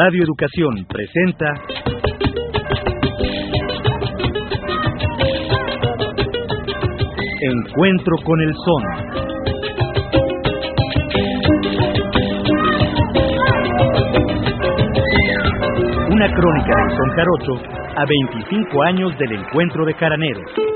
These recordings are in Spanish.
Radio Educación presenta Encuentro con el Son. Una crónica del Son Jarocho a 25 años del encuentro de Caraneros.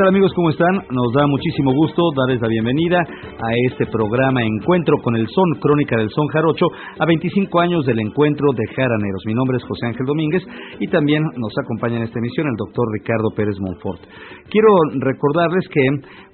Tal amigos? ¿Cómo están? Nos da muchísimo gusto darles la bienvenida a este programa Encuentro con el Son, Crónica del Son Jarocho, a 25 años del encuentro de Jaraneros. Mi nombre es José Ángel Domínguez y también nos acompaña en esta emisión el doctor Ricardo Pérez Monfort. Quiero recordarles que,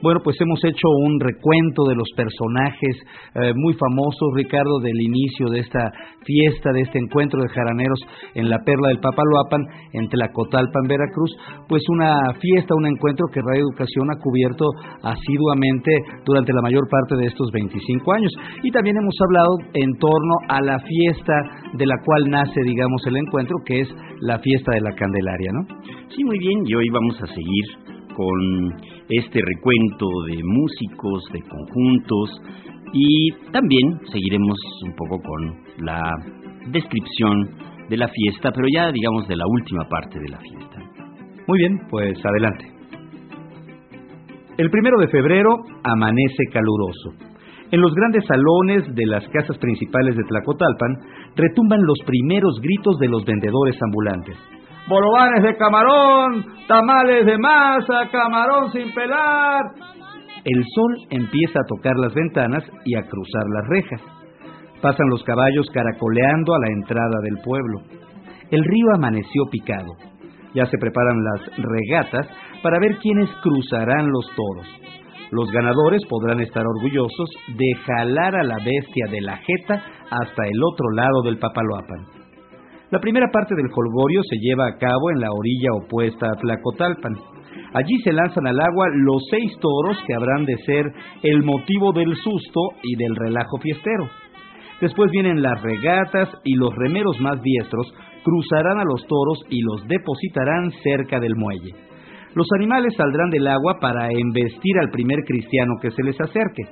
bueno, pues hemos hecho un recuento de los personajes eh, muy famosos, Ricardo, del inicio de esta fiesta, de este encuentro de Jaraneros en la Perla del Papaloapan, en Tlacotalpan, Veracruz, pues una fiesta, un encuentro que Radio Educación ha cubierto asiduamente durante la mayor parte de estos 25 años. Y también hemos hablado en torno a la fiesta de la cual nace, digamos, el encuentro, que es la fiesta de la Candelaria, ¿no? Sí, muy bien, y hoy vamos a seguir con este recuento de músicos, de conjuntos, y también seguiremos un poco con la descripción de la fiesta, pero ya digamos de la última parte de la fiesta. Muy bien, pues adelante. El primero de febrero amanece caluroso. En los grandes salones de las casas principales de Tlacotalpan retumban los primeros gritos de los vendedores ambulantes. Bolovanes de camarón, tamales de masa, camarón sin pelar. El sol empieza a tocar las ventanas y a cruzar las rejas. Pasan los caballos caracoleando a la entrada del pueblo. El río amaneció picado. Ya se preparan las regatas para ver quiénes cruzarán los toros. Los ganadores podrán estar orgullosos de jalar a la bestia de la jeta hasta el otro lado del Papaloapan. La primera parte del colgorio se lleva a cabo en la orilla opuesta a Tlacotalpan. Allí se lanzan al agua los seis toros que habrán de ser el motivo del susto y del relajo fiestero. Después vienen las regatas y los remeros más diestros cruzarán a los toros y los depositarán cerca del muelle. Los animales saldrán del agua para embestir al primer cristiano que se les acerque.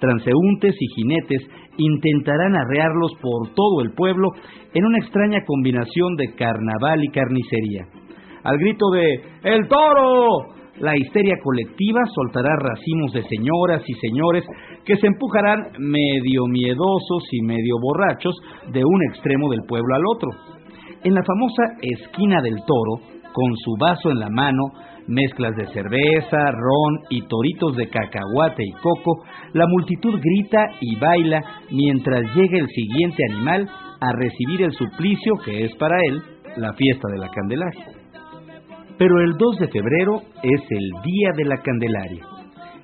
Transeúntes y jinetes intentarán arrearlos por todo el pueblo en una extraña combinación de carnaval y carnicería. Al grito de ¡El toro! La histeria colectiva soltará racimos de señoras y señores que se empujarán medio miedosos y medio borrachos de un extremo del pueblo al otro. En la famosa esquina del toro, con su vaso en la mano, mezclas de cerveza, ron y toritos de cacahuate y coco, la multitud grita y baila mientras llega el siguiente animal a recibir el suplicio que es para él la fiesta de la Candelaria. Pero el 2 de febrero es el día de la Candelaria.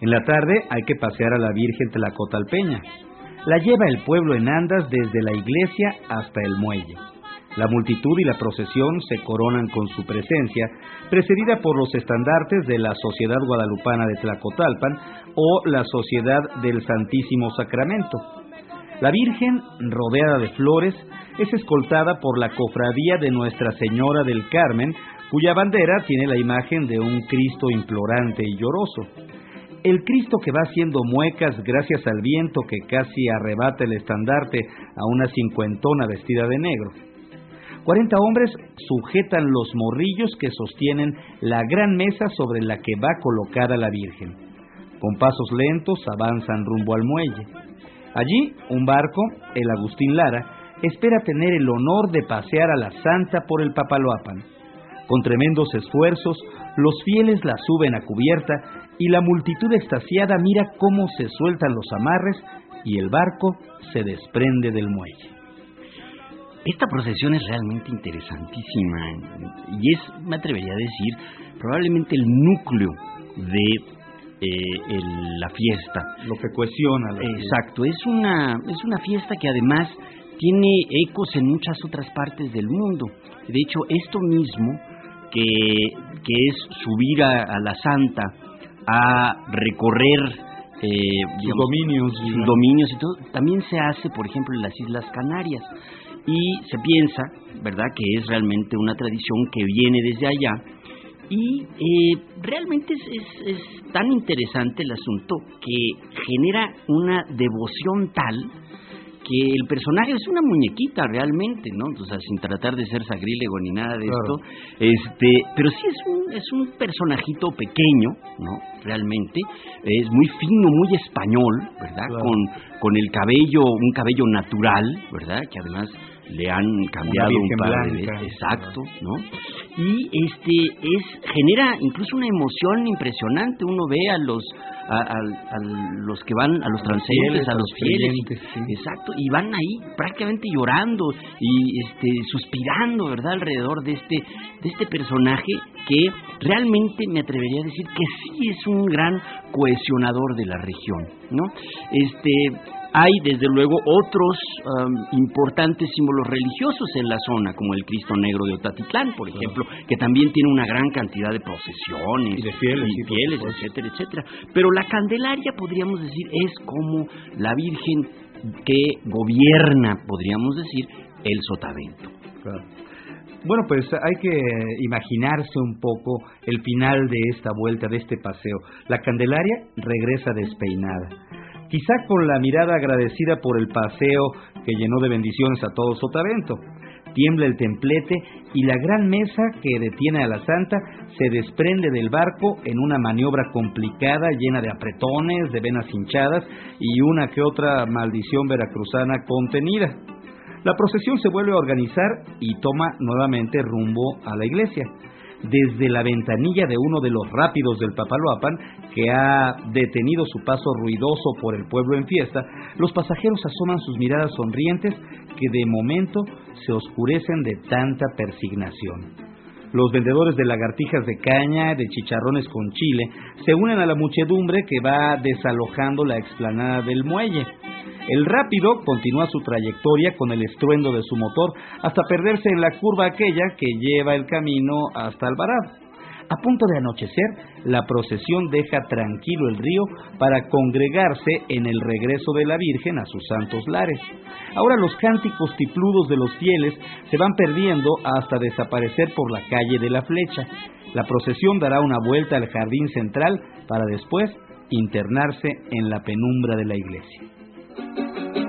En la tarde hay que pasear a la Virgen Tlacotalpeña. La lleva el pueblo en andas desde la iglesia hasta el muelle. La multitud y la procesión se coronan con su presencia, precedida por los estandartes de la Sociedad Guadalupana de Tlacotalpan o la Sociedad del Santísimo Sacramento. La Virgen, rodeada de flores, es escoltada por la cofradía de Nuestra Señora del Carmen, cuya bandera tiene la imagen de un Cristo implorante y lloroso. El Cristo que va haciendo muecas gracias al viento que casi arrebata el estandarte a una cincuentona vestida de negro. Cuarenta hombres sujetan los morrillos que sostienen la gran mesa sobre la que va colocada la Virgen. Con pasos lentos avanzan rumbo al muelle. Allí, un barco, el Agustín Lara, espera tener el honor de pasear a la Santa por el Papaloapan. Con tremendos esfuerzos, los fieles la suben a cubierta y la multitud extasiada mira cómo se sueltan los amarres y el barco se desprende del muelle. Esta procesión es realmente interesantísima y es, me atrevería a decir, probablemente el núcleo de eh, la fiesta. Lo que cohesiona. Exacto, es una, es una fiesta que además tiene ecos en muchas otras partes del mundo. De hecho, esto mismo, que, que es subir a, la Santa, a recorrer eh, sus dominios, sus dominios y todo, también se hace, por ejemplo, en las Islas Canarias. Y se piensa, ¿verdad?, que es realmente una tradición que viene desde allá. Y eh, realmente es, es tan interesante el asunto que genera una devoción tal que el personaje es una muñequita realmente, ¿no? O sea, sin tratar de ser sagrílego ni nada de esto, este, pero sí es un es un personajito pequeño, ¿no? Realmente es muy fino, muy español, ¿verdad? Con con el cabello, un cabello natural, ¿verdad? Que además le han cambiado un par de veces, exacto, ¿no? Y este es genera incluso una emoción impresionante, uno ve a los a, los que van, a los transeúntes, a los fieles, exacto, y van ahí prácticamente llorando y este suspirando, ¿verdad? Alrededor de este de este personaje que realmente me atrevería a decir que sí es un gran cohesionador de la región, ¿no? Este hay desde luego otros um, importantes símbolos religiosos en la zona, como el Cristo Negro de Otatitlán, por ejemplo, que también tiene una gran cantidad de procesiones y de fieles, y fieles etcétera, etcétera. Pero la Candelaria, podríamos decir, es como la Virgen que gobierna, podríamos decir, el sotavento. Bueno, pues hay que imaginarse un poco el final de esta vuelta, de este paseo. La Candelaria regresa despeinada quizá con la mirada agradecida por el paseo que llenó de bendiciones a todo Sotavento. Tiembla el templete y la gran mesa que detiene a la santa se desprende del barco en una maniobra complicada llena de apretones, de venas hinchadas y una que otra maldición veracruzana contenida. La procesión se vuelve a organizar y toma nuevamente rumbo a la iglesia desde la ventanilla de uno de los rápidos del Papaloapan, que ha detenido su paso ruidoso por el pueblo en fiesta, los pasajeros asoman sus miradas sonrientes que de momento se oscurecen de tanta persignación. Los vendedores de lagartijas de caña, de chicharrones con chile, se unen a la muchedumbre que va desalojando la explanada del muelle. El rápido continúa su trayectoria con el estruendo de su motor hasta perderse en la curva aquella que lleva el camino hasta Alvarado. A punto de anochecer, la procesión deja tranquilo el río para congregarse en el regreso de la Virgen a sus santos lares. Ahora los cánticos tipludos de los fieles se van perdiendo hasta desaparecer por la calle de la Flecha. La procesión dará una vuelta al jardín central para después internarse en la penumbra de la iglesia.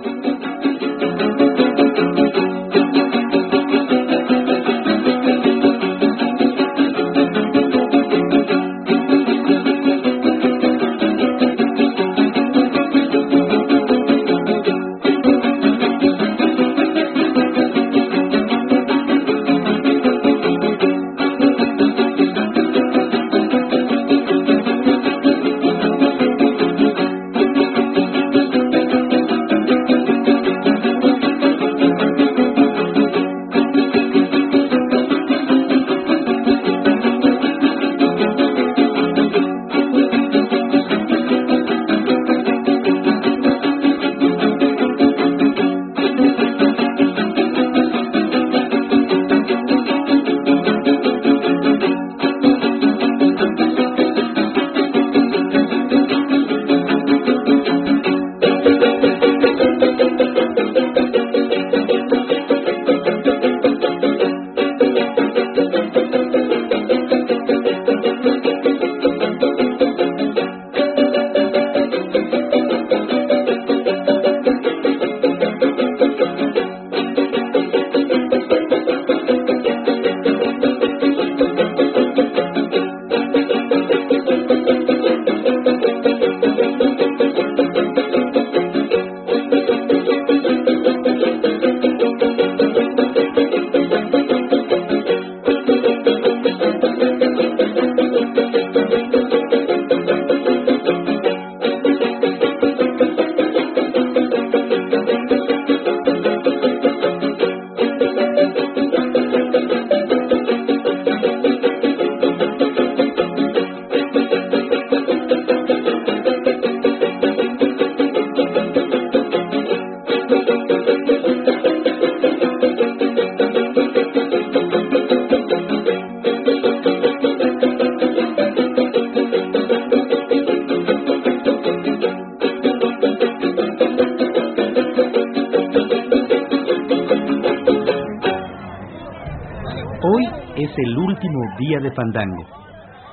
Día de fandango.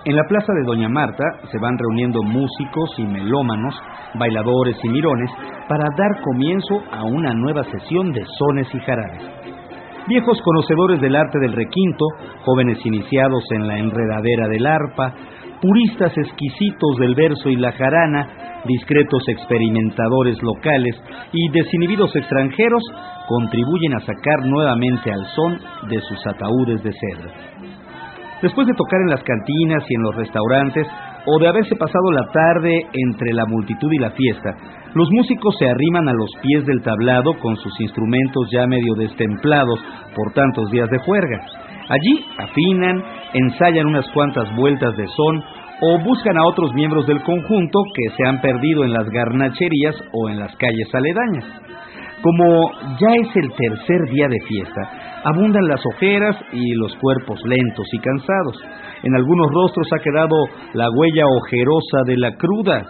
En la plaza de Doña Marta se van reuniendo músicos y melómanos, bailadores y mirones para dar comienzo a una nueva sesión de sones y jarabes. Viejos conocedores del arte del requinto, jóvenes iniciados en la enredadera del arpa, puristas exquisitos del verso y la jarana, discretos experimentadores locales y desinhibidos extranjeros contribuyen a sacar nuevamente al son de sus ataúdes de cedro. Después de tocar en las cantinas y en los restaurantes, o de haberse pasado la tarde entre la multitud y la fiesta, los músicos se arriman a los pies del tablado con sus instrumentos ya medio destemplados por tantos días de juerga. Allí afinan, ensayan unas cuantas vueltas de son o buscan a otros miembros del conjunto que se han perdido en las garnacherías o en las calles aledañas. Como ya es el tercer día de fiesta, abundan las ojeras y los cuerpos lentos y cansados. En algunos rostros ha quedado la huella ojerosa de la cruda.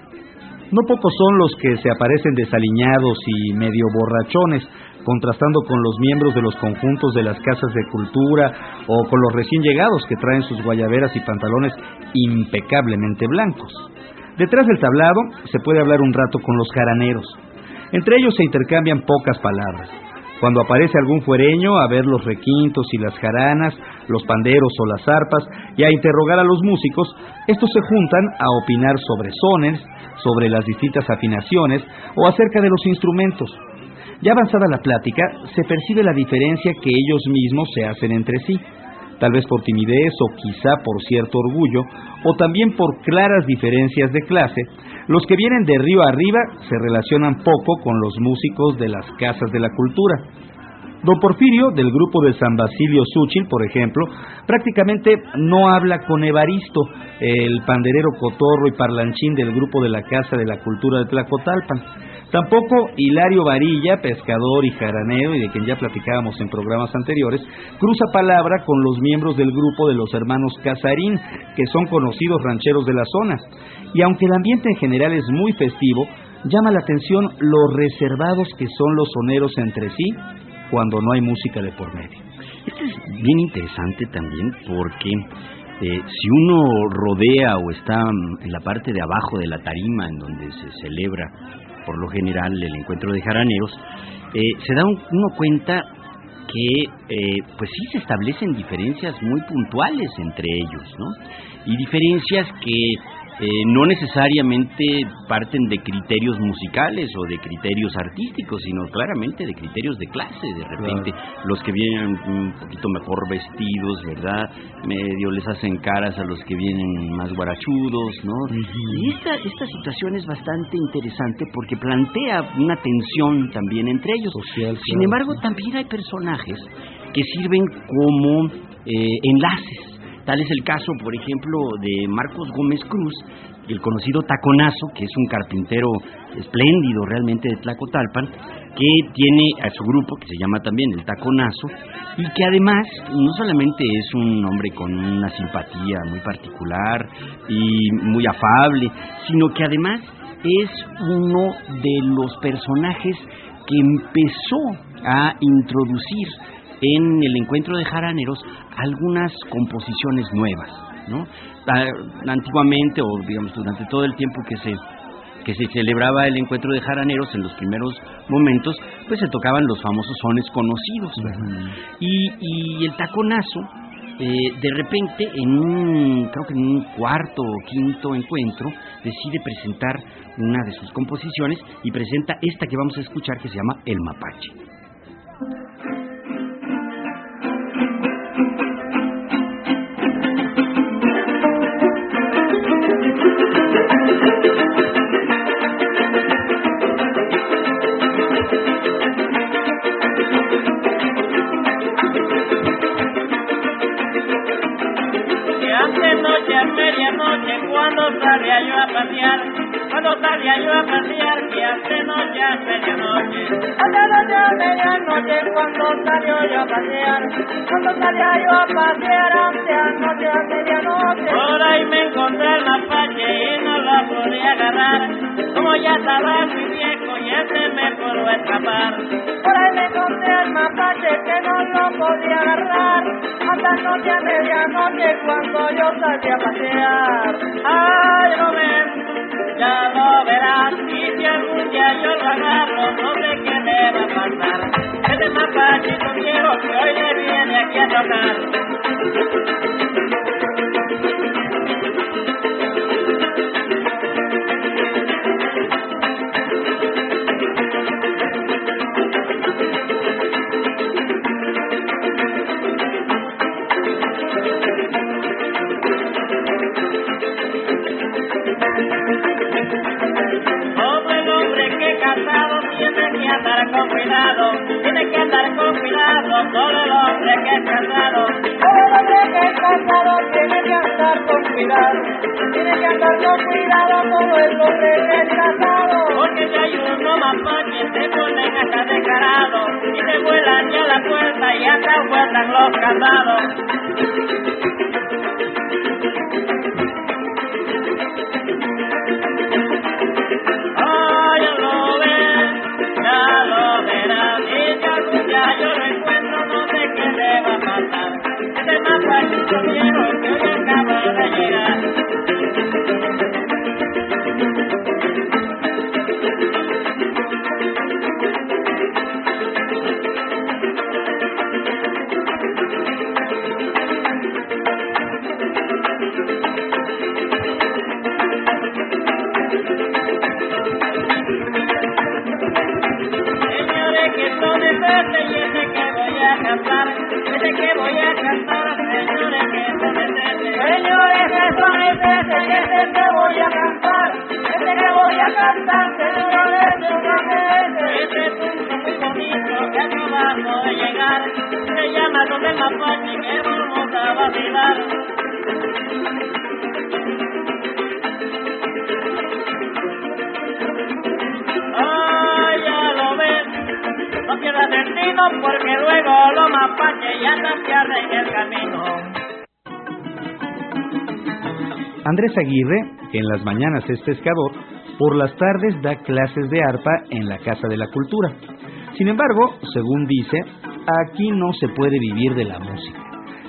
No pocos son los que se aparecen desaliñados y medio borrachones, contrastando con los miembros de los conjuntos de las casas de cultura o con los recién llegados que traen sus guayaberas y pantalones impecablemente blancos. Detrás del tablado se puede hablar un rato con los jaraneros. Entre ellos se intercambian pocas palabras. Cuando aparece algún fuereño a ver los requintos y las jaranas, los panderos o las arpas y a interrogar a los músicos, estos se juntan a opinar sobre sones, sobre las distintas afinaciones o acerca de los instrumentos. Ya avanzada la plática, se percibe la diferencia que ellos mismos se hacen entre sí, tal vez por timidez o quizá por cierto orgullo, o también por claras diferencias de clase, los que vienen de río arriba se relacionan poco con los músicos de las casas de la cultura. Don Porfirio, del grupo de San Basilio Suchil, por ejemplo, prácticamente no habla con Evaristo, el panderero cotorro y parlanchín del grupo de la Casa de la Cultura de Tlacotalpan. Tampoco Hilario Varilla, pescador y jaranero, y de quien ya platicábamos en programas anteriores, cruza palabra con los miembros del grupo de los hermanos Casarín, que son conocidos rancheros de la zona. Y aunque el ambiente en general es muy festivo, llama la atención lo reservados que son los soneros entre sí cuando no hay música de por medio. Esto es bien interesante también porque eh, si uno rodea o está en la parte de abajo de la tarima en donde se celebra por lo general el encuentro de jaraneros, eh, se da uno cuenta que eh, pues sí se establecen diferencias muy puntuales entre ellos, ¿no? Y diferencias que eh, no necesariamente parten de criterios musicales o de criterios artísticos, sino claramente de criterios de clase. De repente, los que vienen un poquito mejor vestidos, ¿verdad? Medio les hacen caras a los que vienen más guarachudos, ¿no? Y esta, esta situación es bastante interesante porque plantea una tensión también entre ellos. Sin embargo, también hay personajes que sirven como eh, enlaces Tal es el caso, por ejemplo, de Marcos Gómez Cruz, el conocido Taconazo, que es un carpintero espléndido realmente de Tlacotalpan, que tiene a su grupo, que se llama también el Taconazo, y que además no solamente es un hombre con una simpatía muy particular y muy afable, sino que además es uno de los personajes que empezó a introducir en el encuentro de jaraneros algunas composiciones nuevas, ¿no? Antiguamente, o digamos durante todo el tiempo que se que se celebraba el encuentro de jaraneros en los primeros momentos, pues se tocaban los famosos sones conocidos, y, el taconazo, eh, de repente, en un, creo que en un cuarto o quinto encuentro, decide presentar una de sus composiciones y presenta esta que vamos a escuchar que se llama El Mapache. Salía yo a pasear, cuando salía yo a pasear, que hace noche a medianoche. Hace noche a medianoche, cuando salió yo a pasear, cuando salía yo a pasear, hace anoche a medianoche. Por ahí me encontré el mapache y no lo podía agarrar, como ya estaba me pudo escapar. Por ahí me encontré al mapache que no lo podía agarrar. Hasta noche a medianoche cuando yo salí a pasear. Ay, no ven, ya lo verás. Y si algún día yo lo agarro, no sé qué me va a pasar. Ese mapachito viejo que hoy le viene aquí a tocar. Cuidado, todo el hombre que es casado. Todo el hombre que es casado tiene que andar con cuidado, tiene que andar con cuidado todo el hombre que es casado. Porque si hay uno más fácil se ponen hasta descarados y se vuelan ya la puerta y hasta vueltan los casados. Llama Don el Mapache que vamos a vacilar. Ay, ya lo ves, no pierdas destino porque luego los mapaches ya no pierden el camino. Andrés Aguirre, que en las mañanas es pescador, por las tardes da clases de arpa en la Casa de la Cultura. Sin embargo, según dice, aquí no se puede vivir de la música.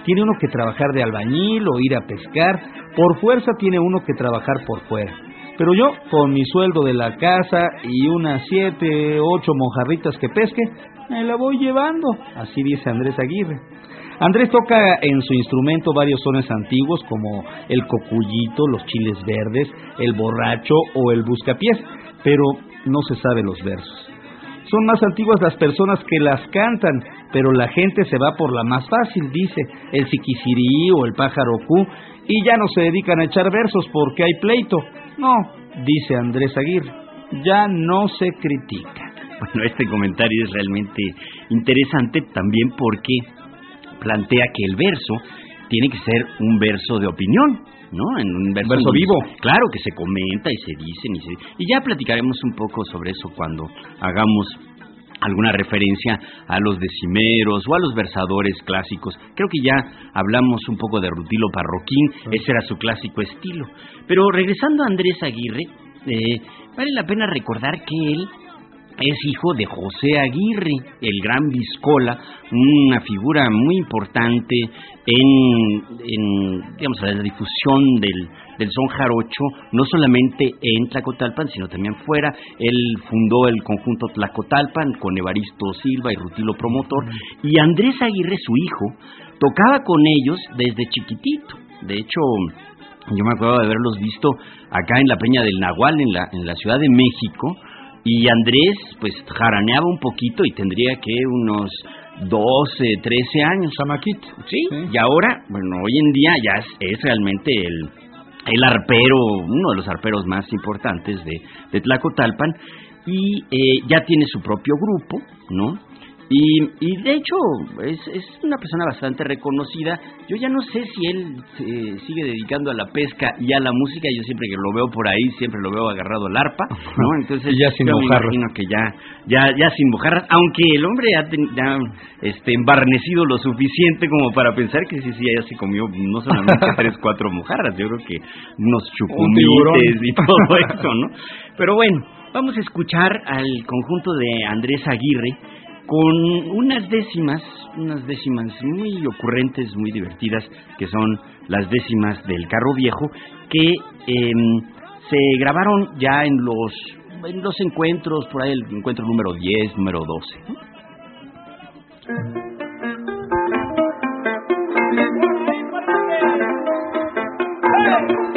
Tiene uno que trabajar de albañil o ir a pescar, por fuerza tiene uno que trabajar por fuera. Pero yo, con mi sueldo de la casa y unas siete, ocho mojarritas que pesque, me la voy llevando, así dice Andrés Aguirre. Andrés toca en su instrumento varios sones antiguos como el cocuyito, los chiles verdes, el borracho o el buscapiés, pero no se sabe los versos. Son más antiguas las personas que las cantan, pero la gente se va por la más fácil, dice, el siquisirí o el pájaro cu, y ya no se dedican a echar versos porque hay pleito. No, dice Andrés Aguirre, ya no se critica. Bueno, este comentario es realmente interesante también porque plantea que el verso tiene que ser un verso de opinión, ¿no? En un verso, Verso vivo. Claro, que se comenta y se dicen y se... Y ya platicaremos un poco sobre eso cuando hagamos alguna referencia a los decimeros o a los versadores clásicos. Creo que ya hablamos un poco de Rutilo Parroquín, ese era su clásico estilo. Pero regresando a Andrés Aguirre, eh, vale la pena recordar que él es hijo de José Aguirre, el gran Viscola, una figura muy importante en, en digamos, la difusión del, del son jarocho, no solamente en Tlacotalpan, sino también fuera. Él fundó el conjunto Tlacotalpan con Evaristo Silva y Rutilo Promotor, y Andrés Aguirre, su hijo, tocaba con ellos desde chiquitito. De hecho, yo me acuerdo de haberlos visto acá en la Peña del Nahual, en la, en la Ciudad de México, y Andrés, pues, jaraneaba un poquito y tendría que unos 12, 13 años. Chamaquito. Sí, y ahora, bueno, hoy en día ya es, es realmente el, el arpero, uno de los arperos más importantes de, de Tlacotalpan, y eh, ya tiene su propio grupo, ¿no? Y, y de hecho es, es una persona bastante reconocida. Yo ya no sé si él se sigue dedicando a la pesca y a la música. Yo siempre que lo veo por ahí, siempre lo veo agarrado al arpa, ¿no? Entonces Ya sin yo me imagino que ya, ya, ya sin mojarras, aunque el hombre ha, ten- ya, este, embarnecido lo suficiente como para pensar que sí, sí, ya se comió no solamente tres, cuatro mojarras, yo creo que unos chucumites y todo eso, ¿no? Pero bueno, Vamos a escuchar al conjunto de Andrés Aguirre con unas décimas, unas décimas muy ocurrentes, muy divertidas, que son las décimas del carro viejo, que em, se grabaron ya en los, en los encuentros, por ahí el encuentro número 10, número 12. puede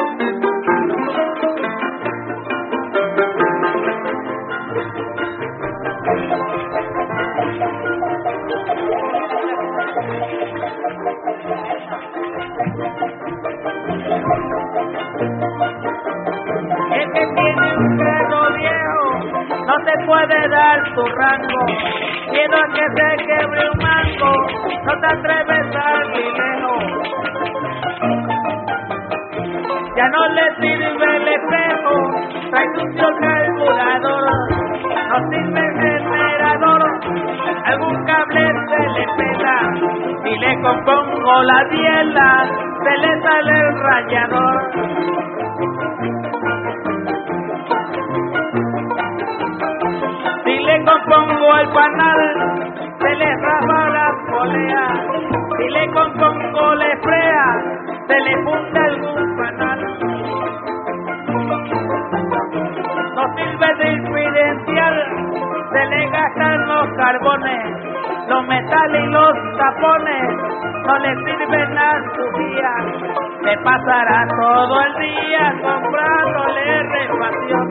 dar tu rango. Miedo a que se quebre un mango, no te atreves a ir lejos. Ya no le sirve el espejo, trae sucio calculador, no sirve el generador, algún cable se le pela, y le compongo la biela, se le sale el rayador. El panal, se le rapa la polea. Si le compongo la frea, se le funda algún panal. No sirve de infidencial, se le gastan los carbones, los metales y los tapones, no le sirven a su día. Se pasará todo el día comprándole repasiones.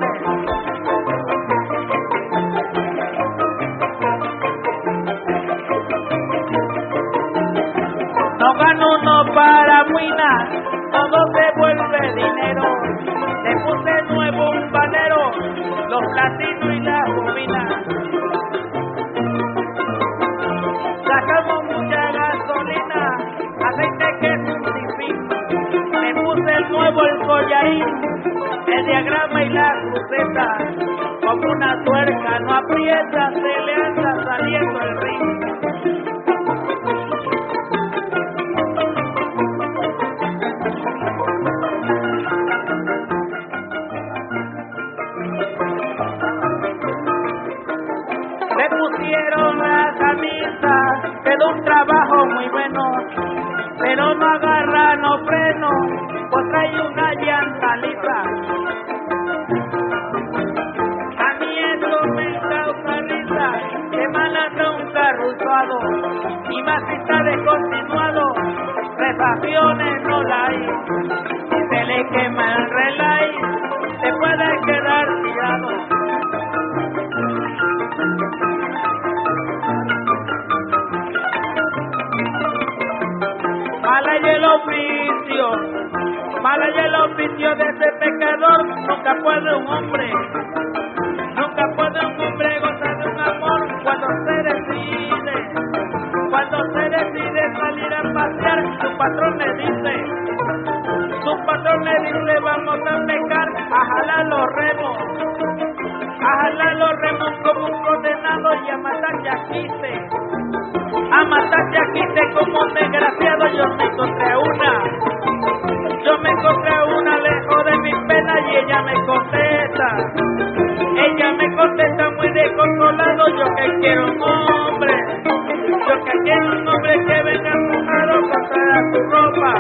Todo se vuelve dinero. Le puse nuevo un banero, los platinos y la bobina. Sacamos mucha gasolina, aceite que es. Le puse nuevo el collarín, el diagrama y la cruceta. Como una tuerca no aprieta, nunca puede un hombre, nunca puede un hombre gozar de un amor cuando se decide, cuando se decide salir a pasear. Patrón le dice, su patrón le dice, vamos a pecar, a jalar los remos, a jalar los remos como un condenado y a matar yaquite, a matar yaquite como un desgraciado, yo me encontré una, yo me encontré una lejos de mi pena y ella me que quiero un hombre, yo que quiero un hombre que venga tu ropa,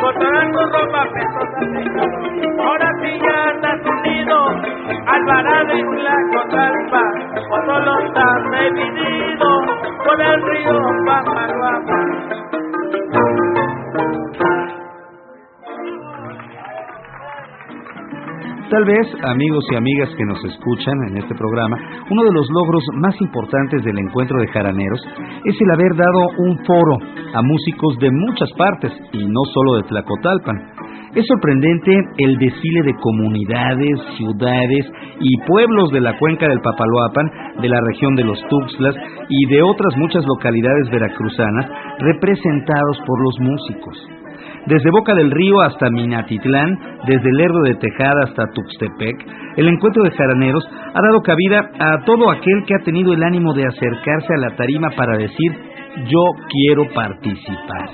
cortarán tu ropa pesos Ahora sí ya estás unido, Alvarado en la Cotalpa, Tal vez, amigos y amigas que nos escuchan en este programa, uno de los logros más importantes del encuentro de jaraneros es el haber dado un foro a músicos de muchas partes y no solo de Tlacotalpan. Es sorprendente el desfile de comunidades, ciudades y pueblos de la cuenca del Papaloapan, de la región de los Tuxtlas y de otras muchas localidades veracruzanas representados por los músicos. Desde Boca del Río hasta Minatitlán, desde Lerdo de Tejada hasta Tuxtepec, el encuentro de jaraneros ha dado cabida a todo aquel que ha tenido el ánimo de acercarse a la tarima para decir yo quiero participar.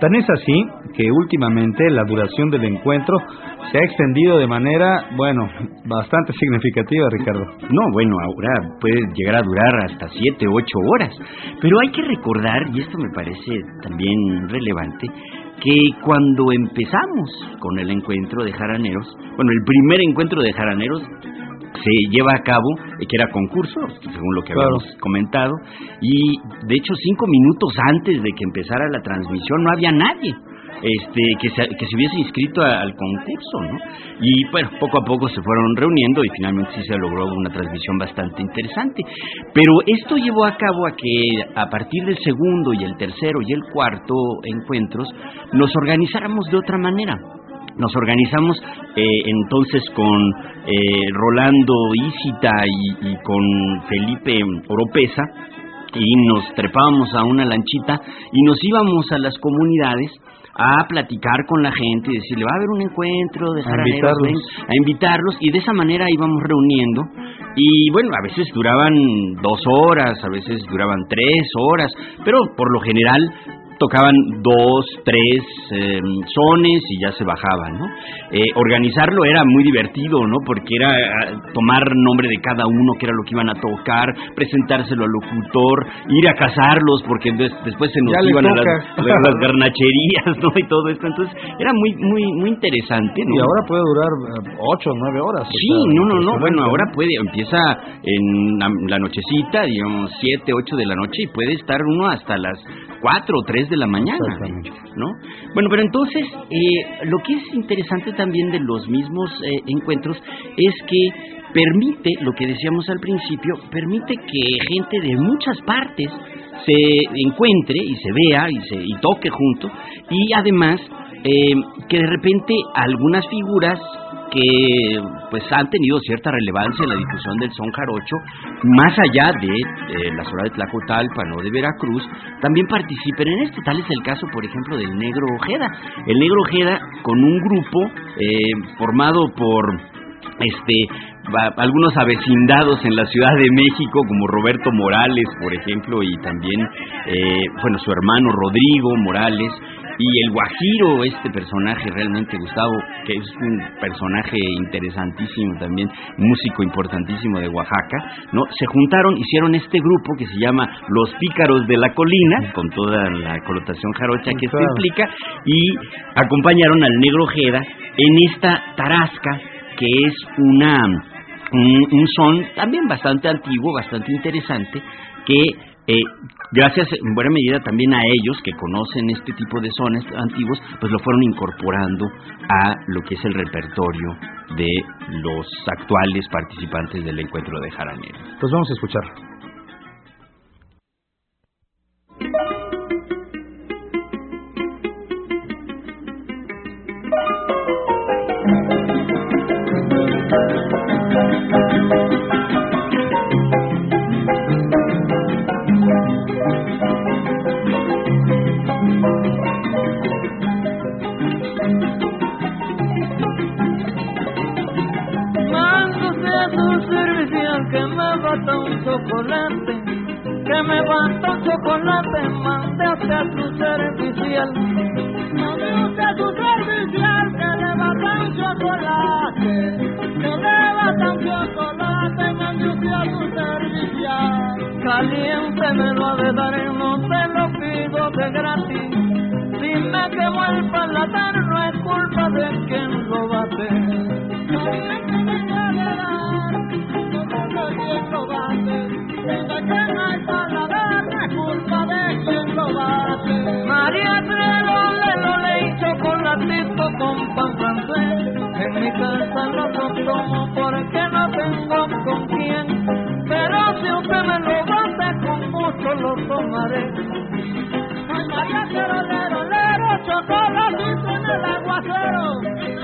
Tan es así que últimamente la duración del encuentro se ha extendido de manera, bueno, bastante significativa, Ricardo. No, bueno, ahora puede llegar a durar hasta siete, ocho horas. Pero hay que recordar, y esto me parece también relevante, que cuando empezamos con el encuentro de jaraneros, bueno, el primer encuentro de jaraneros se lleva a cabo, eh, que era concurso, según lo que habíamos comentado, y de hecho cinco minutos antes de que empezara la transmisión no había nadie este, que, se, que se hubiese inscrito al concurso, ¿no? Y bueno, poco a poco se fueron reuniendo y finalmente sí se logró una transmisión bastante interesante. Pero esto llevó a cabo a que a partir del segundo y el tercero y el cuarto encuentros nos organizáramos de otra manera. Nos organizamos eh, entonces con eh, Rolando Isita y, y con Felipe Oropesa y nos trepábamos a una lanchita y nos íbamos a las comunidades a platicar con la gente y decirle, va a haber un encuentro de jaraneros, a invitarlos y de esa manera íbamos reuniendo. Y bueno, a veces duraban dos horas, a veces duraban tres horas, pero por lo general tocaban dos, tres eh, sones y ya se bajaban, ¿no? Eh, organizarlo era muy divertido, ¿no? Porque era ah, tomar nombre de cada uno, que era lo que iban a tocar, presentárselo al locutor, ir a cazarlos, porque después se nos iban a las, garnacherías, ¿no? Y todo esto, entonces era muy, muy, muy interesante, ¿no? Y ahora puede durar eh, ocho o nueve horas. Sí, no, no, no, bueno, ahora puede, empieza en la, nochecita, digamos, siete, ocho de la noche, y puede estar uno hasta las cuatro o tres de la mañana, ¿no? Bueno, pero entonces, eh, lo que es interesante también de los mismos eh, encuentros es que permite, lo que decíamos al principio, permite que gente de muchas partes se encuentre y se vea y, se, y toque junto, y además eh, que de repente algunas figuras que pues han tenido cierta relevancia en la difusión del son jarocho, más allá de la zona de Tlacotalpan o de Veracruz, también participen en esto. Tal es el caso, por ejemplo, del Negro Ojeda. El Negro Ojeda, con un grupo eh, formado por este algunos avecindados en la Ciudad de México como Roberto Morales por ejemplo y también eh, bueno su hermano Rodrigo Morales y el Guajiro, este personaje realmente, Gustavo, que es un personaje interesantísimo también, músico importantísimo de Oaxaca, ¿no? Se juntaron, hicieron este grupo que se llama Los Pícaros de la Colina, con toda la connotación jarocha que esto implica, y acompañaron al Negro Jeda en esta tarasca que es una un son también bastante antiguo, bastante interesante, que eh, gracias en buena medida también a ellos que conocen este tipo de zonas antiguos, pues lo fueron incorporando a lo que es el repertorio de los actuales participantes del encuentro de Jaranero. Pues vamos a escuchar. que me basta chocolate, mandaste a tu servicial. Mandaste a tu servicial, que le basta chocolate, que le basta chocolate, mandaste a tu servicial. Caliente me lo ha de dar, no te lo pido de gratis. Dime que vuelva la tarde, no es culpa de quien lo va me cansan los consumos porque no tengo con quién. Pero si usted me lo bate con mucho lo tomaré. Ay, María Cerolero, lero, lero chocolatito en el aguacero.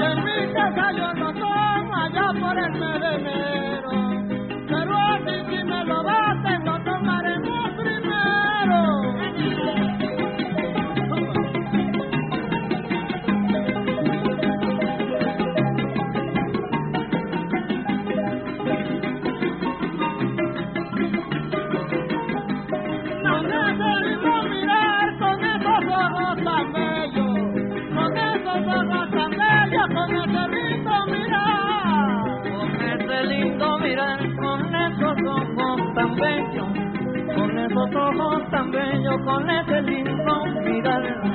En mi casa yo no tomo allá por el merenero. Pero así si me lo bate ojos tan bellos, con ese lindo mirar.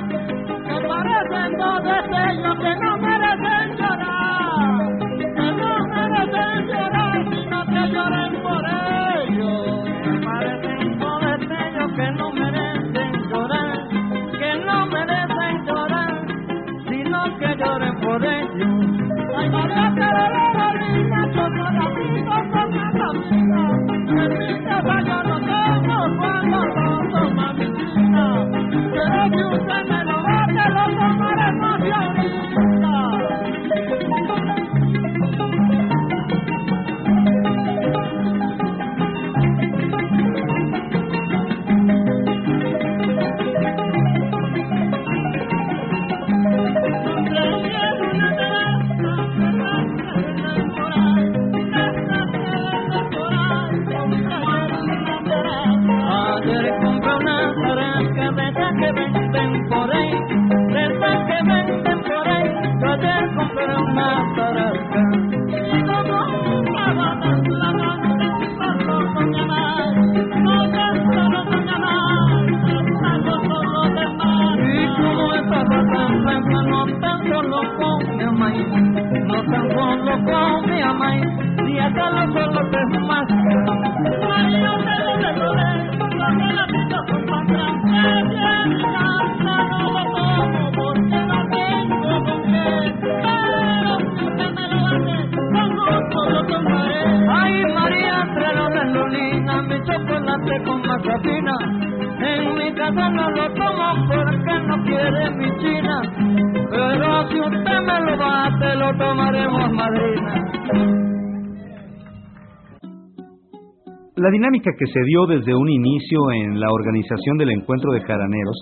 Que se dio desde un inicio en la organización del encuentro de jaraneros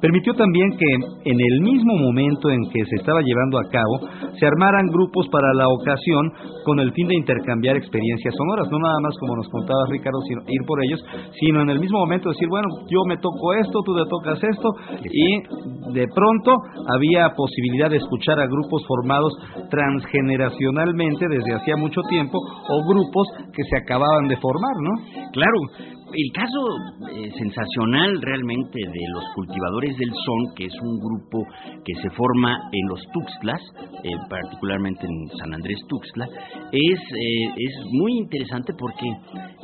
permitió también que en el mismo momento en que se estaba llevando a cabo se armaran grupos para la ocasión con el fin de intercambiar experiencias sonoras, no nada más como nos contaba Ricardo, ir por ellos, sino en el mismo momento decir, bueno, yo me toco esto, tú te tocas esto, y de pronto había posibilidad de escuchar a grupos formados transgeneracionalmente desde hacía mucho tiempo o grupos que se acababan de formar, ¿no? galera el caso eh, sensacional realmente de los cultivadores del son, que es un grupo que se forma en los Tuxtlas, eh, particularmente en San Andrés Tuxtla, es, eh, es muy interesante porque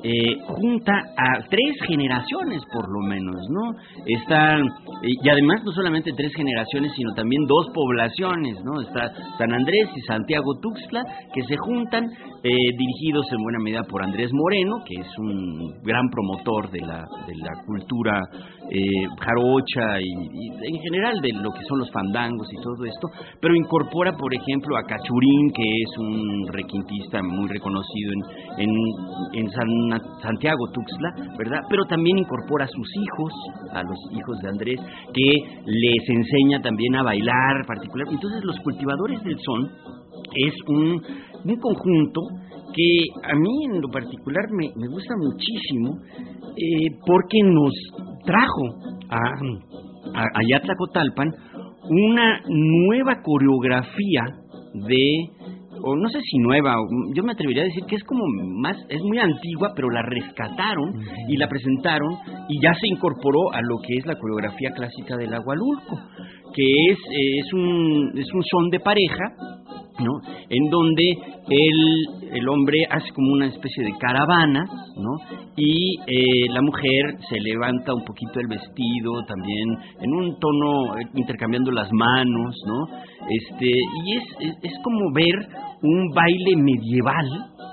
eh, junta a tres generaciones por lo menos, ¿no? Están, y además no solamente tres generaciones, sino también dos poblaciones, ¿no? Está San Andrés y Santiago Tuxtla, que se juntan, dirigidos en buena medida por Andrés Moreno, que es un gran promotor de la, de la cultura eh, jarocha y, y en general de lo que son los fandangos y todo esto, pero incorpora, por ejemplo, a Cachurín, que es un requintista muy reconocido en, en, en San- Santiago Tuxtla, ¿verdad? Pero también incorpora a sus hijos, a los hijos de Andrés, que les enseña también a bailar particular. Entonces, los cultivadores del son es un, un conjunto que a mí en lo particular me, me gusta muchísimo eh, porque nos trajo a, a, a Tlacotalpan una nueva coreografía de o no sé si nueva, yo me atrevería a decir que es como más, es muy antigua, pero la rescataron y la presentaron y ya se incorporó a lo que es la coreografía clásica del Agualulco, que es, es, un, es un son de pareja, ¿no? En donde el, el hombre hace como una especie de caravana, ¿no? Y eh, la mujer se levanta un poquito el vestido, también en un tono, eh, intercambiando las manos, ¿no? Este, y es, es, es como ver un baile medieval,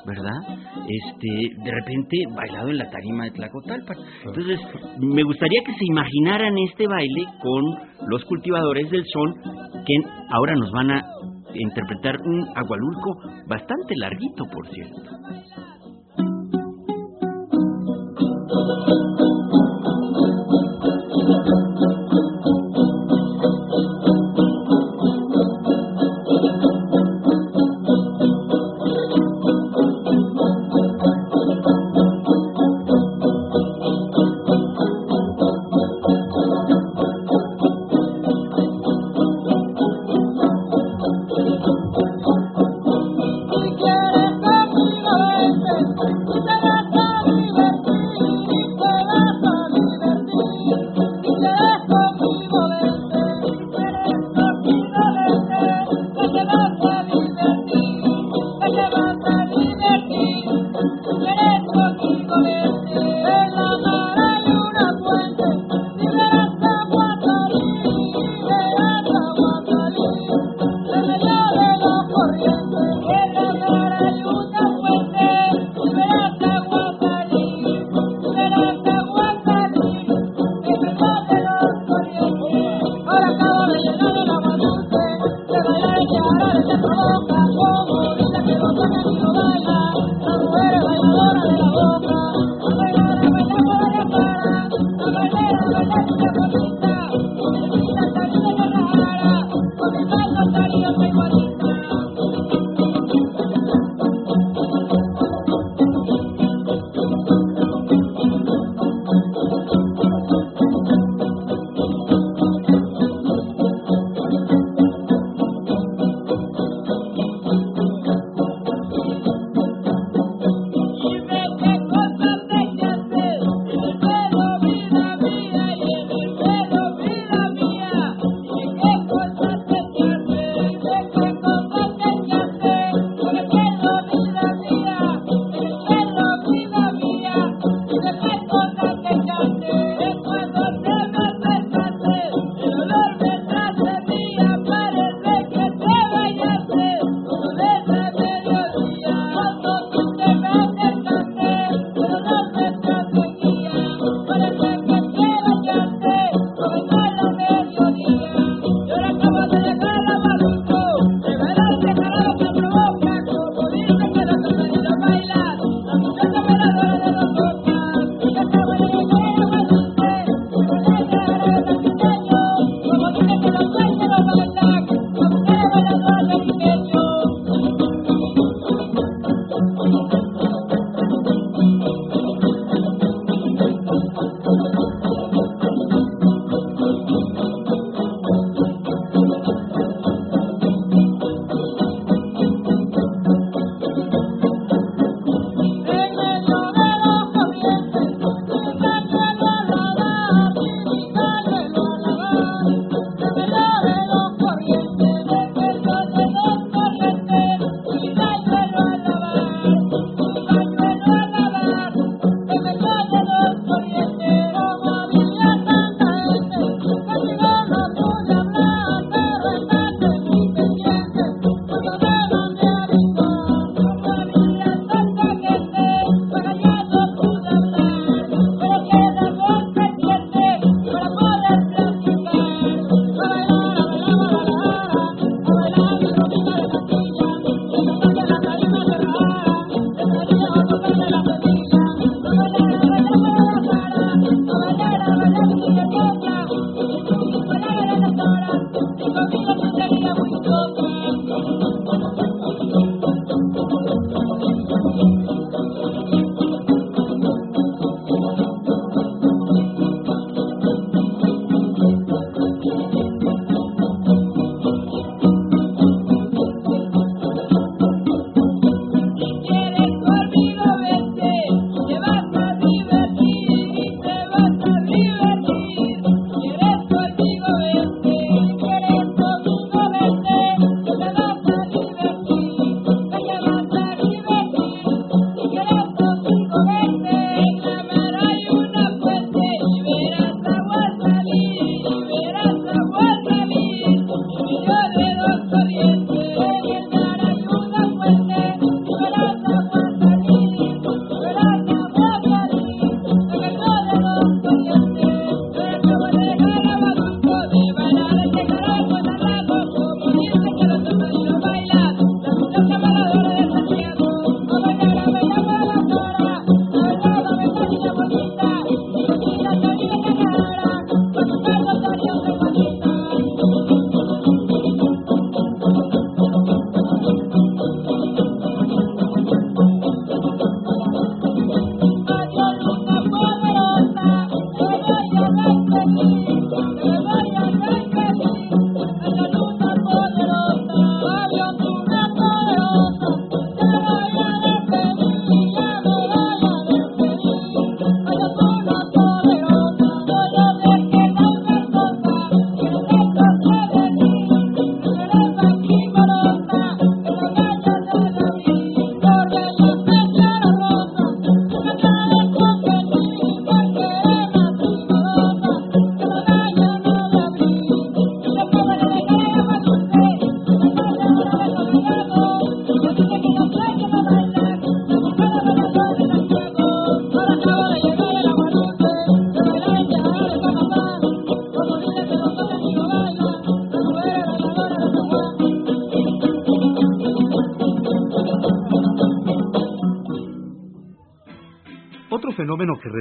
¿verdad? Este, de repente bailado en la tarima de Tlacotalpan. Entonces, me gustaría que se imaginaran este baile con los cultivadores del son que ahora nos van a interpretar un agualulco bastante larguito, por cierto.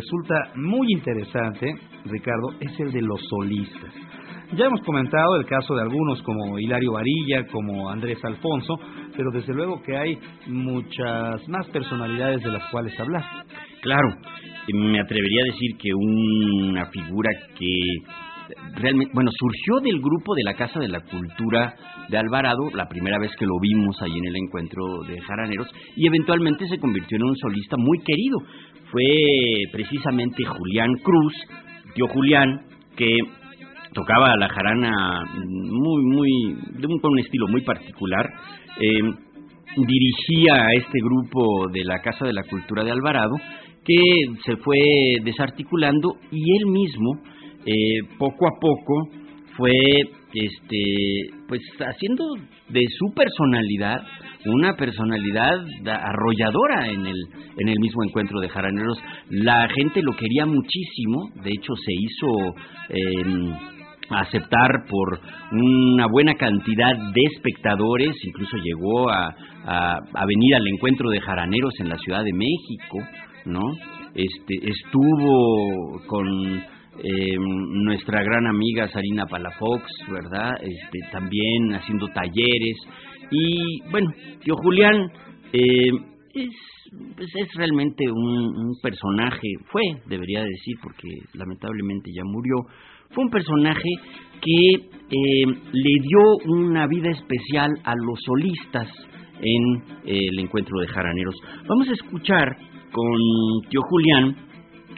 Resulta muy interesante, Ricardo, es el de los solistas. Ya hemos comentado el caso de algunos como Hilario Varilla, como Andrés Alfonso, pero desde luego que hay muchas más personalidades de las cuales hablar. Claro, me atrevería a decir que una figura que realmente, bueno, surgió del grupo de la Casa de la Cultura de Alvarado, la primera vez que lo vimos ahí en el encuentro de jaraneros, y eventualmente se convirtió en un solista muy querido. Fue precisamente Julián Cruz, tío Julián, que tocaba la jarana muy, muy, con un estilo muy particular. Eh, dirigía a este grupo de la Casa de la Cultura de Alvarado, que se fue desarticulando y él mismo, eh, poco a poco, fue este pues haciendo de su personalidad una personalidad arrolladora en el en el mismo encuentro de jaraneros la gente lo quería muchísimo de hecho se hizo eh, aceptar por una buena cantidad de espectadores, incluso llegó a, a, venir al encuentro de jaraneros en la Ciudad de México, ¿no? Este, estuvo con eh, nuestra gran amiga Sarina Palafox, ¿verdad? Este, también haciendo talleres. Y bueno, tío Julián eh, es, pues es realmente un, un personaje, fue, debería decir, porque lamentablemente ya murió, fue un personaje que eh, le dio una vida especial a los solistas en eh, el encuentro de jaraneros. Vamos a escuchar con tío Julián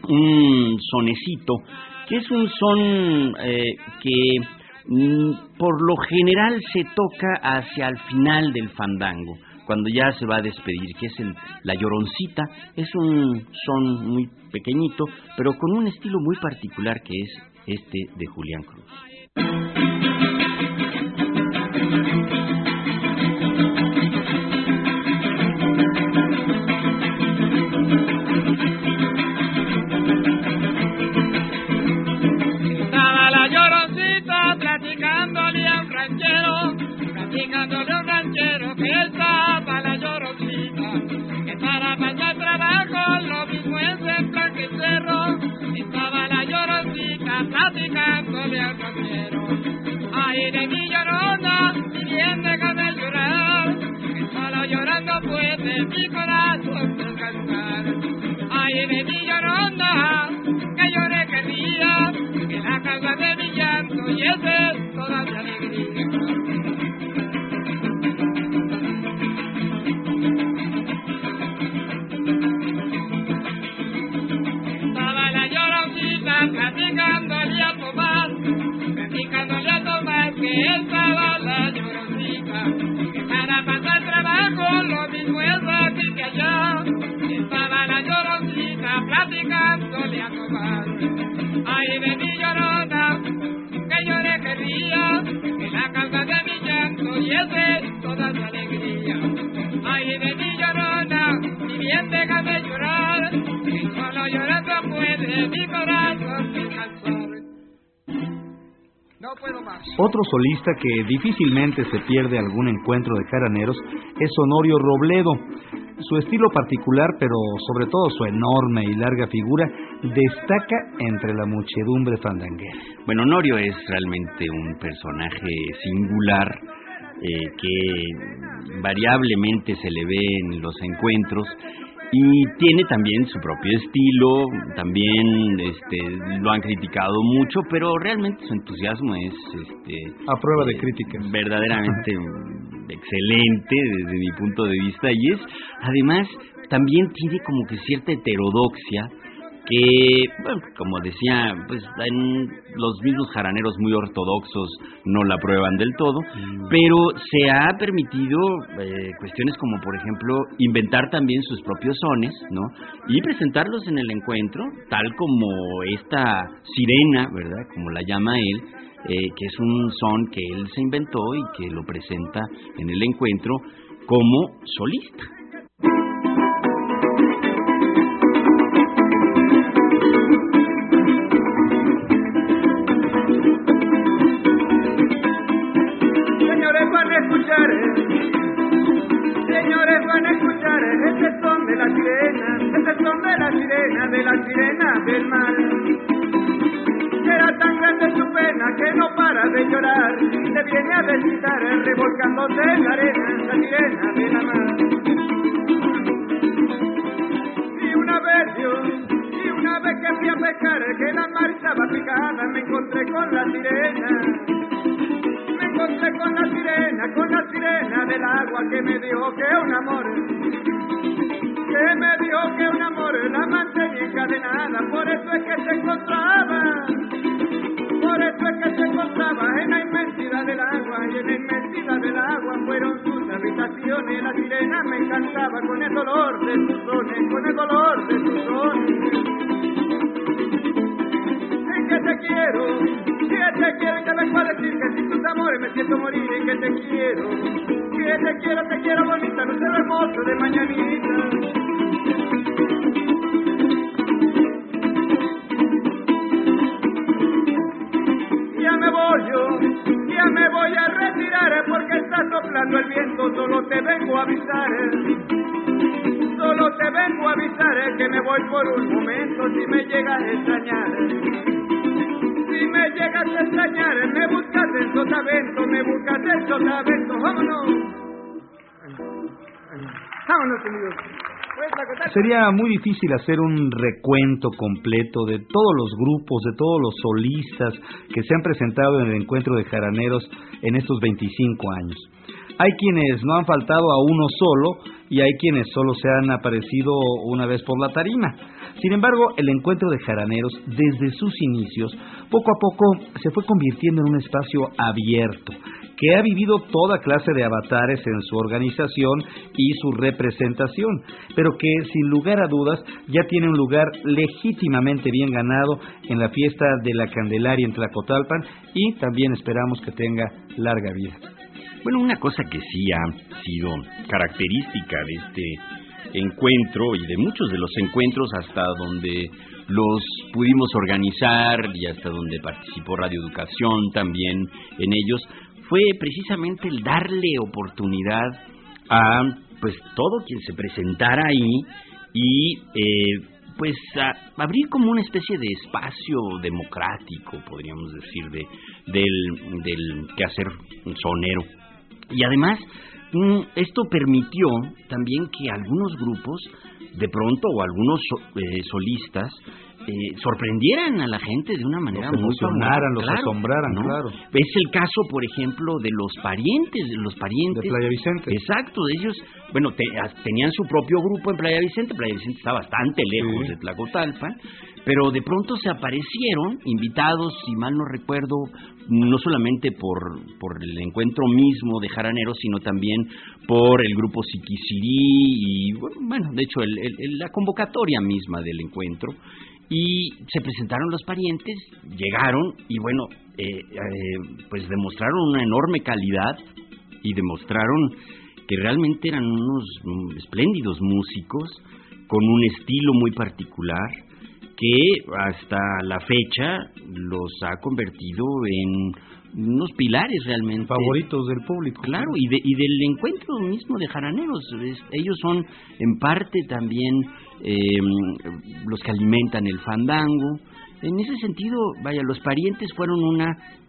un sonecito, que es un son eh, que por lo general se toca hacia el final del fandango, cuando ya se va a despedir, que es el, la lloroncita. Es un son muy pequeñito, pero con un estilo muy particular que es este de Julián Cruz. Cerro, estaba la lloroncita platicándole a un ranchero. Ay de mi llorona, déjame llorar, que solo llorando puede mi corazón descansar. Ay de mi llorona, que lloré que ría, Otro solista que difícilmente se pierde algún encuentro de jaraneros es Honorio Robledo. Su estilo particular, pero sobre todo su enorme y larga figura, destaca entre la muchedumbre fandanguera. Bueno, Honorio es realmente un personaje singular eh, que variablemente se le ve en los encuentros y tiene también su propio estilo, también este, lo han criticado mucho, pero realmente su entusiasmo es este, A prueba de eh, críticas. verdaderamente excelente desde mi punto de vista y es además también tiene como que cierta heterodoxia que, bueno, como decía, pues en los mismos jaraneros muy ortodoxos no la prueban del todo, pero se ha permitido eh, cuestiones como, por ejemplo, inventar también sus propios sones, ¿no? Y presentarlos en el encuentro, tal como esta sirena, ¿verdad? Como la llama él, eh, que es un son que él se inventó y que lo presenta en el encuentro como solista. De la sirena, de la sirena, del mar. Era tan grande su pena que no para de llorar, te viene a visitar revolcándose en la arena, la sirena de la mar. Y una vez yo, y una vez que fui a pescar, que la mar estaba picada, me encontré con la sirena me encontré con la sirena, con la sirena del agua que me dijo que un amor, que me dijo que un amor la mantenía encadenada, por eso es que se encontraba, por eso es que se encontraba en la inmensidad del agua y en la inmensidad del agua fueron sus habitaciones, la sirena me encantaba con el dolor de sus dones, con el dolor de sus dones que te quiero, que te quiero, que vengo a decir que sin tus amores me siento morir y que te quiero, que te quiero, te quiero bonita, no lo hermoso de mañanita. Ya me voy yo, ya me voy a retirar porque está soplando el viento, solo te vengo a avisar. Solo te vengo a avisar que me voy por un momento si me llegas a extrañar si me llegas a extrañar, me buscas en sotavento, me buscas en sotavento, vámonos. Vámonos, amigos. Sería muy difícil hacer un recuento completo de todos los grupos, de todos los solistas que se han presentado en el encuentro de jaraneros en estos 25 años. Hay quienes no han faltado a uno solo y hay quienes solo se han aparecido una vez por la tarima. Sin embargo, el encuentro de jaraneros, desde sus inicios, poco a poco se fue convirtiendo en un espacio abierto, que ha vivido toda clase de avatares en su organización y su representación, pero que sin lugar a dudas ya tiene un lugar legítimamente bien ganado en la fiesta de la Candelaria en Tlacotalpan y también esperamos que tenga larga vida. Bueno, una cosa que sí ha sido característica de este encuentro y de muchos de los encuentros hasta donde los pudimos organizar y hasta donde participó Radio Educación también en ellos, fue precisamente el darle oportunidad a pues todo quien se presentara ahí y eh, pues abrir como una especie de espacio democrático, podríamos decir, de, del, del quehacer sonero. Y además, mm, esto permitió también que algunos grupos, de pronto, o algunos eh, solistas, eh, sorprendieran a la gente de una manera los muy emocionaran, los claro, asombraran, ¿no? claro. Es el caso, por ejemplo, de los parientes, de los parientes De Playa Vicente. Exacto, de ellos, bueno, te- as- tenían su propio grupo en Playa Vicente, Playa Vicente está bastante lejos Sí. de Tlacotalpan, pero de pronto se aparecieron invitados, si mal no recuerdo, no solamente por, por el encuentro mismo de jaraneros, sino también por el grupo Siquisirí y, bueno, bueno, de hecho, el- el- el- la convocatoria misma del encuentro. Y se presentaron los parientes, llegaron y bueno, eh, eh, pues demostraron una enorme calidad y demostraron que realmente eran unos mm, espléndidos músicos con un estilo muy particular que hasta la fecha los ha convertido en unos pilares realmente Favoritos del público. Claro, y, de- y del encuentro mismo de jaraneros. Es- ellos son en parte también eh, los que alimentan el fandango. En ese sentido, vaya, los parientes fueron una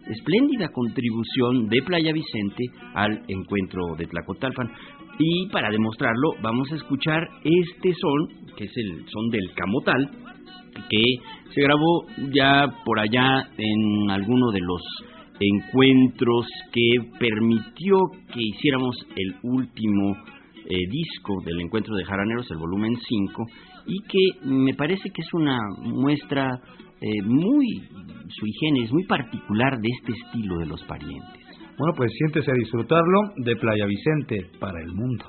espléndida contribución de Playa Vicente al encuentro de Tlacotalpan. Y para demostrarlo, vamos a escuchar este son, que es el son del camotal, que se grabó ya por allá en alguno de los encuentros que permitió que hiciéramos el último eh, disco del encuentro de jaraneros, el volumen 5, y que me parece que es una muestra eh, muy sui generis, muy particular de este estilo de los parientes. Bueno, pues siéntese a disfrutarlo de Playa Vicente para el mundo.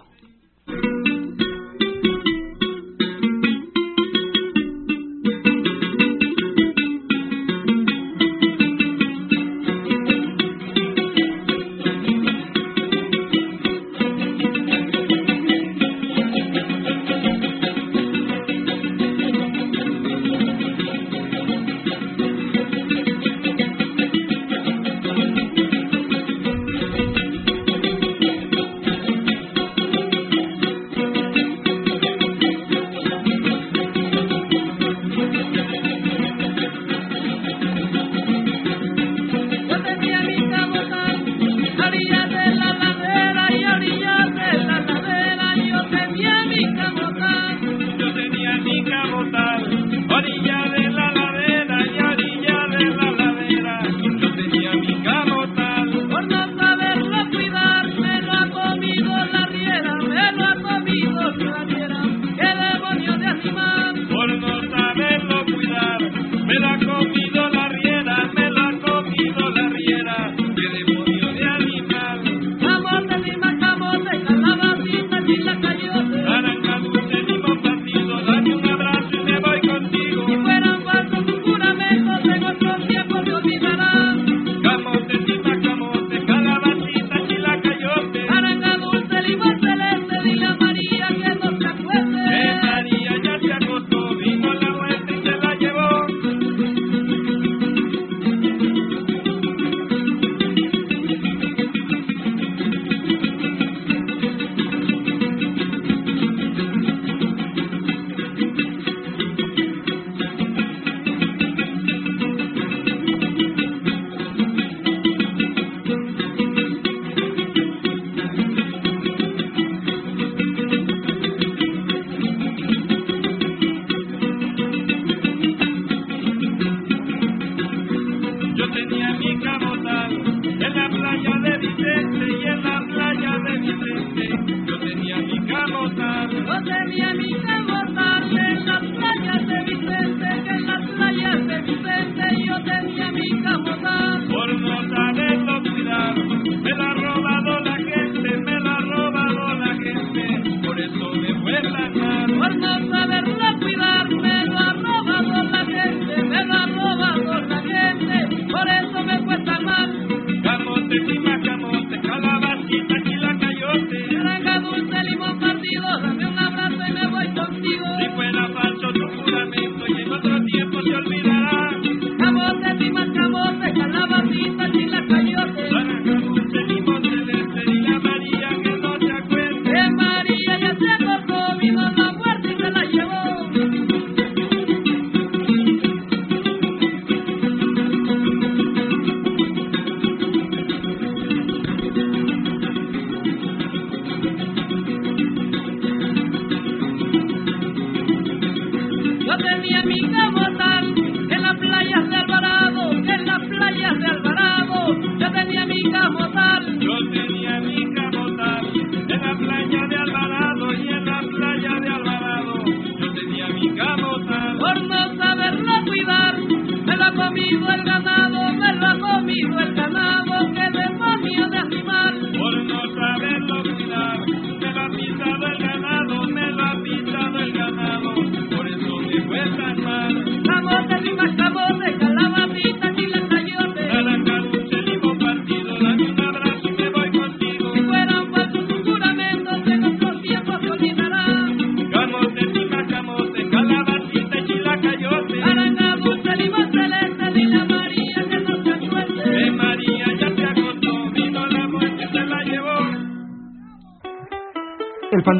El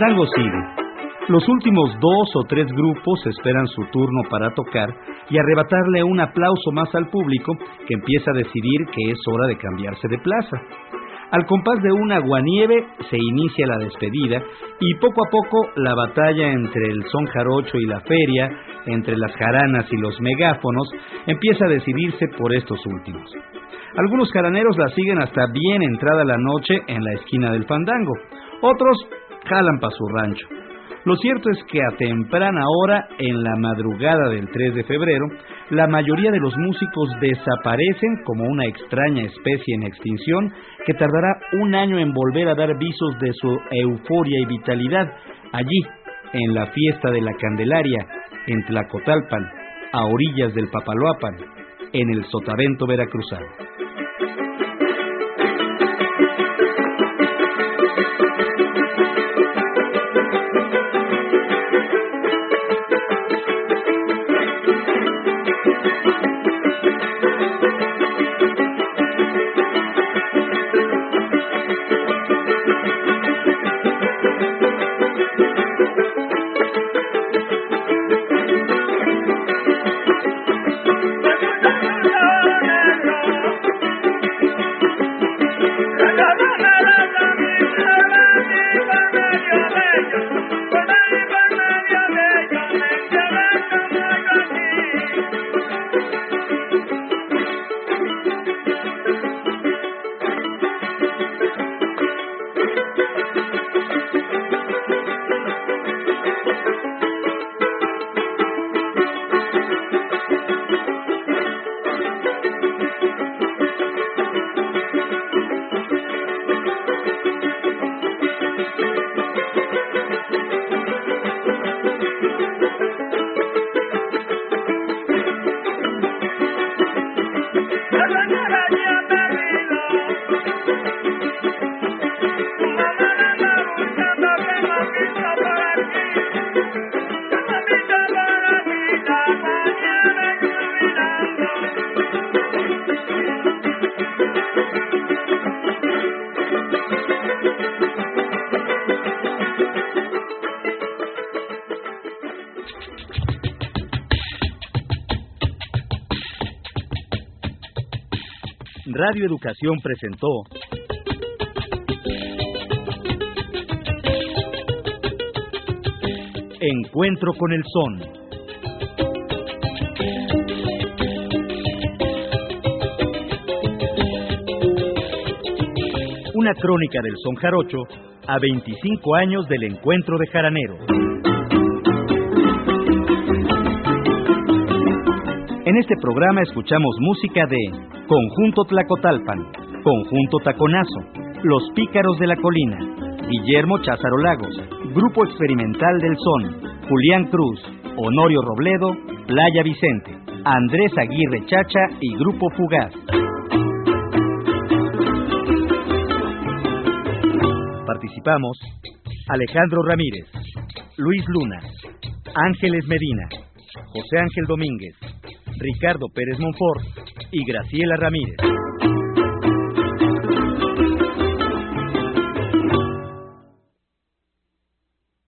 fandango sigue. Los últimos dos o tres grupos esperan su turno para tocar y arrebatarle un aplauso más al público que empieza a decidir que es hora de cambiarse de plaza. Al compás de un aguanieve se inicia la despedida y poco a poco la batalla entre el son jarocho y la feria, entre las jaranas y los megáfonos, empieza a decidirse por estos últimos. Algunos jaraneros la siguen hasta bien entrada la noche en la esquina del fandango, otros jalan para su rancho. Lo cierto es que a temprana hora, en la madrugada del 3 de febrero, la mayoría de los músicos desaparecen como una extraña especie en extinción que tardará un año en volver a dar visos de su euforia y vitalidad allí, en la fiesta de la Candelaria, en Tlacotalpan, a orillas del Papaloapan, en el Sotavento Veracruzano. Radio Educación presentó Encuentro con el Son. Una crónica del Son Jarocho a 25 años del encuentro de Jaranero. En este programa escuchamos música de Conjunto Tlacotalpan, Conjunto Taconazo, Los Pícaros de la Colina, Guillermo Cházaro Lagos, Grupo Experimental del Son, Julián Cruz, Honorio Robledo, Playa Vicente, Andrés Aguirre Chacha y Grupo Fugaz. Participamos Alejandro Ramírez, Luis Luna, Ángeles Medina, José Ángel Domínguez, Ricardo Pérez Monfort y Graciela Ramírez.